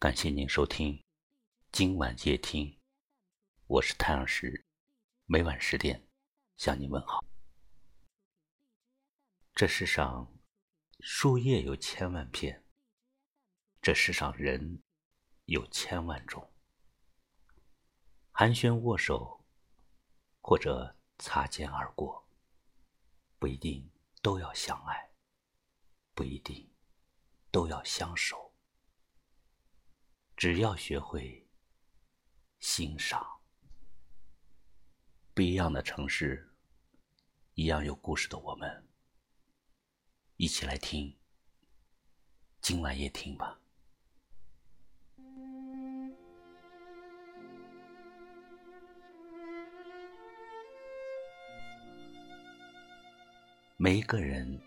感谢您收听今晚夜听，我是太阳石，每晚十点向您问好。这世上树叶有千万片，这世上人有千万种。寒暄握手，或者擦肩而过，不一定都要相爱，不一定都要相守，只要学会欣赏。不一样的城市，一样有故事的我们，一起来听，今晚夜听吧。每一个人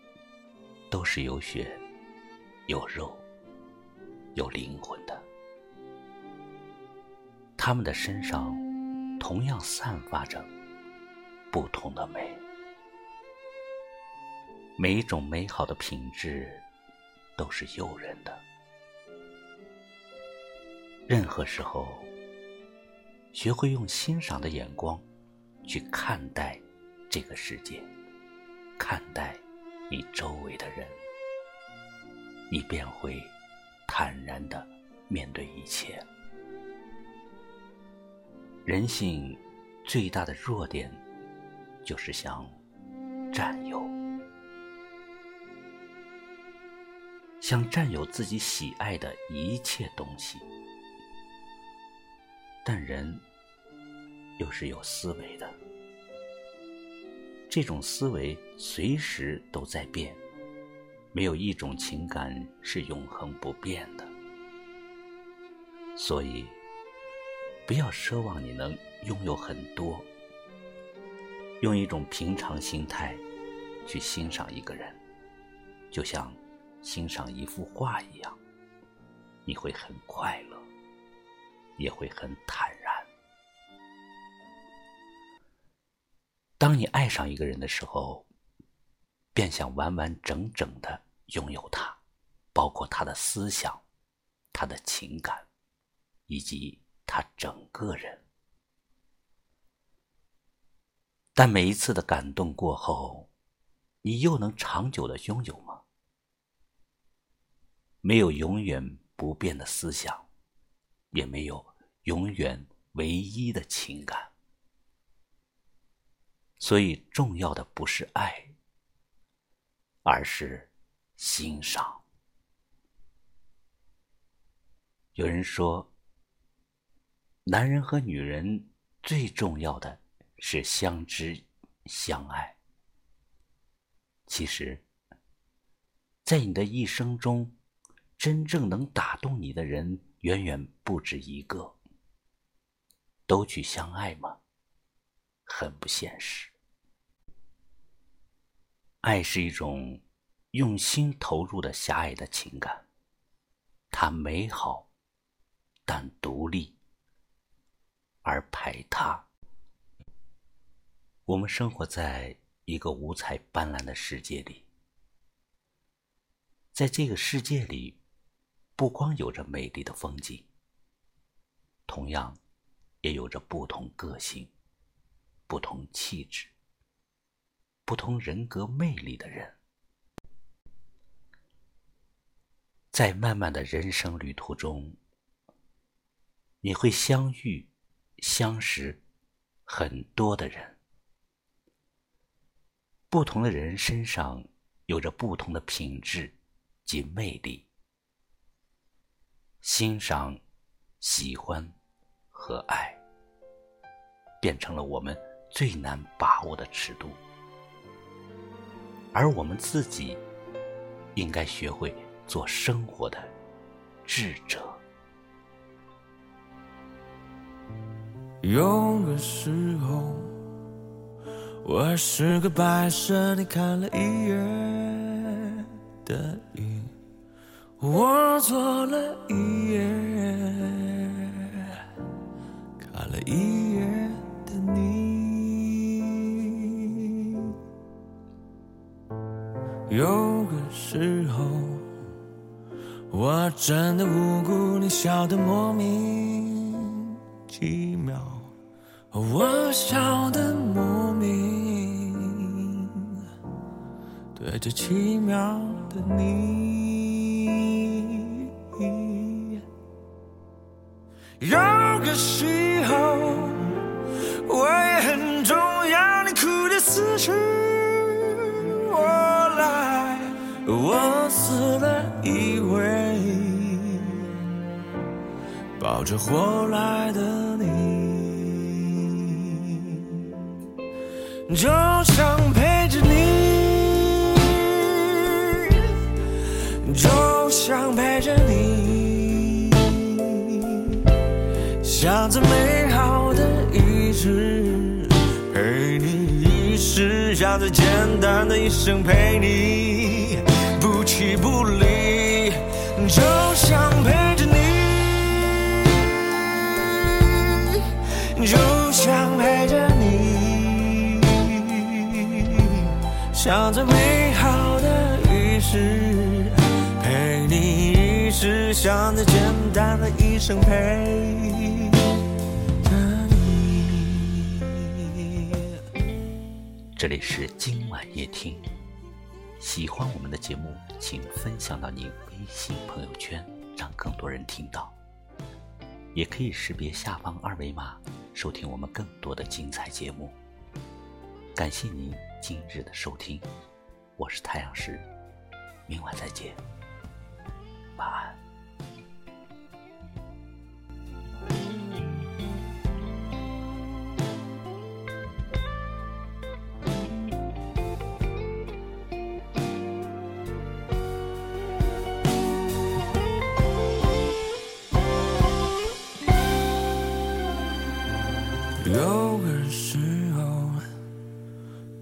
都是有血、有肉、有灵魂的，他们的身上同样散发着不同的美。每一种美好的品质都是诱人的。任何时候，学会用欣赏的眼光去看待这个世界。看待你周围的人，你便会坦然的面对一切。人性最大的弱点就是想占有，想占有自己喜爱的一切东西。但人又是有思维的。这种思维随时都在变，没有一种情感是永恒不变的。所以，不要奢望你能拥有很多，用一种平常心态去欣赏一个人，就像欣赏一幅画一样，你会很快乐，也会很坦然。当你爱上一个人的时候，便想完完整整的拥有他，包括他的思想、他的情感，以及他整个人。但每一次的感动过后，你又能长久的拥有吗？没有永远不变的思想，也没有永远唯一的情感。所以，重要的不是爱，而是欣赏。有人说，男人和女人最重要的是相知相爱。其实，在你的一生中，真正能打动你的人远远不止一个。都去相爱吗？很不现实。爱是一种用心投入的狭隘的情感，它美好，但独立而排他。我们生活在一个五彩斑斓的世界里，在这个世界里，不光有着美丽的风景，同样也有着不同个性、不同气质。不同人格魅力的人，在漫漫的人生旅途中，你会相遇、相识很多的人。不同的人身上有着不同的品质及魅力，欣赏、喜欢和爱，变成了我们最难把握的尺度。而我们自己，应该学会做生活的智者。有个时候，我是个白色，你看了一眼的雨，我做了一夜，看了一夜的你。有个时候，我真的无辜，你笑得莫名其妙，我笑得莫名，对着奇妙的你。有个时候，我也很重要，你哭的死去活来，我死了以为。抱着活来的就想陪着你，就想陪着你，想最美好的一直，陪你一世，想最简单的一生陪你，不弃不离，就想陪着你。就想着美好的一世，陪你一世，想着简单的一生陪着你。这里是今晚夜听，喜欢我们的节目，请分享到您微信朋友圈，让更多人听到。也可以识别下方二维码。收听我们更多的精彩节目，感谢您今日的收听，我是太阳石，明晚再见，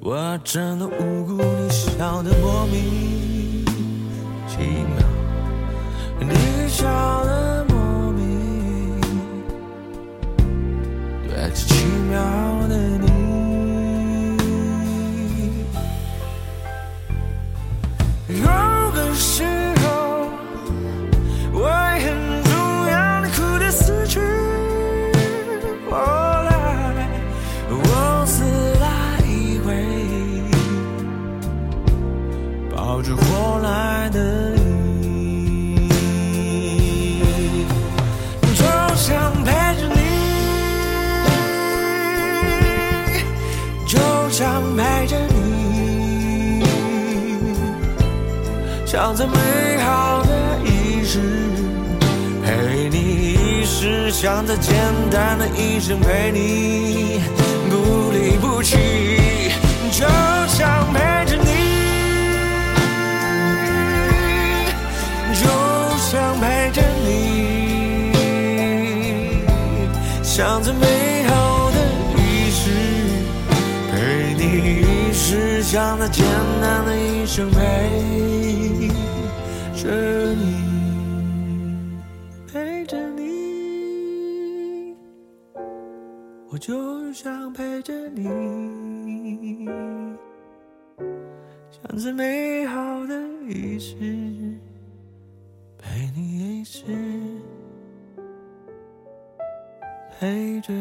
我真的无辜，你笑得莫名其妙，你笑得莫名，对着奇妙的你。有个时来的你，就想陪着你，就想陪着你。想着美好的一世，陪你一世；想着简单的一生，陪你不离不弃，就想陪着陪着你，想最美好的一世，陪你一世；想着简单的一生，陪着你，陪着你，我就想陪着你，想最美好的一世，陪你一世，陪着。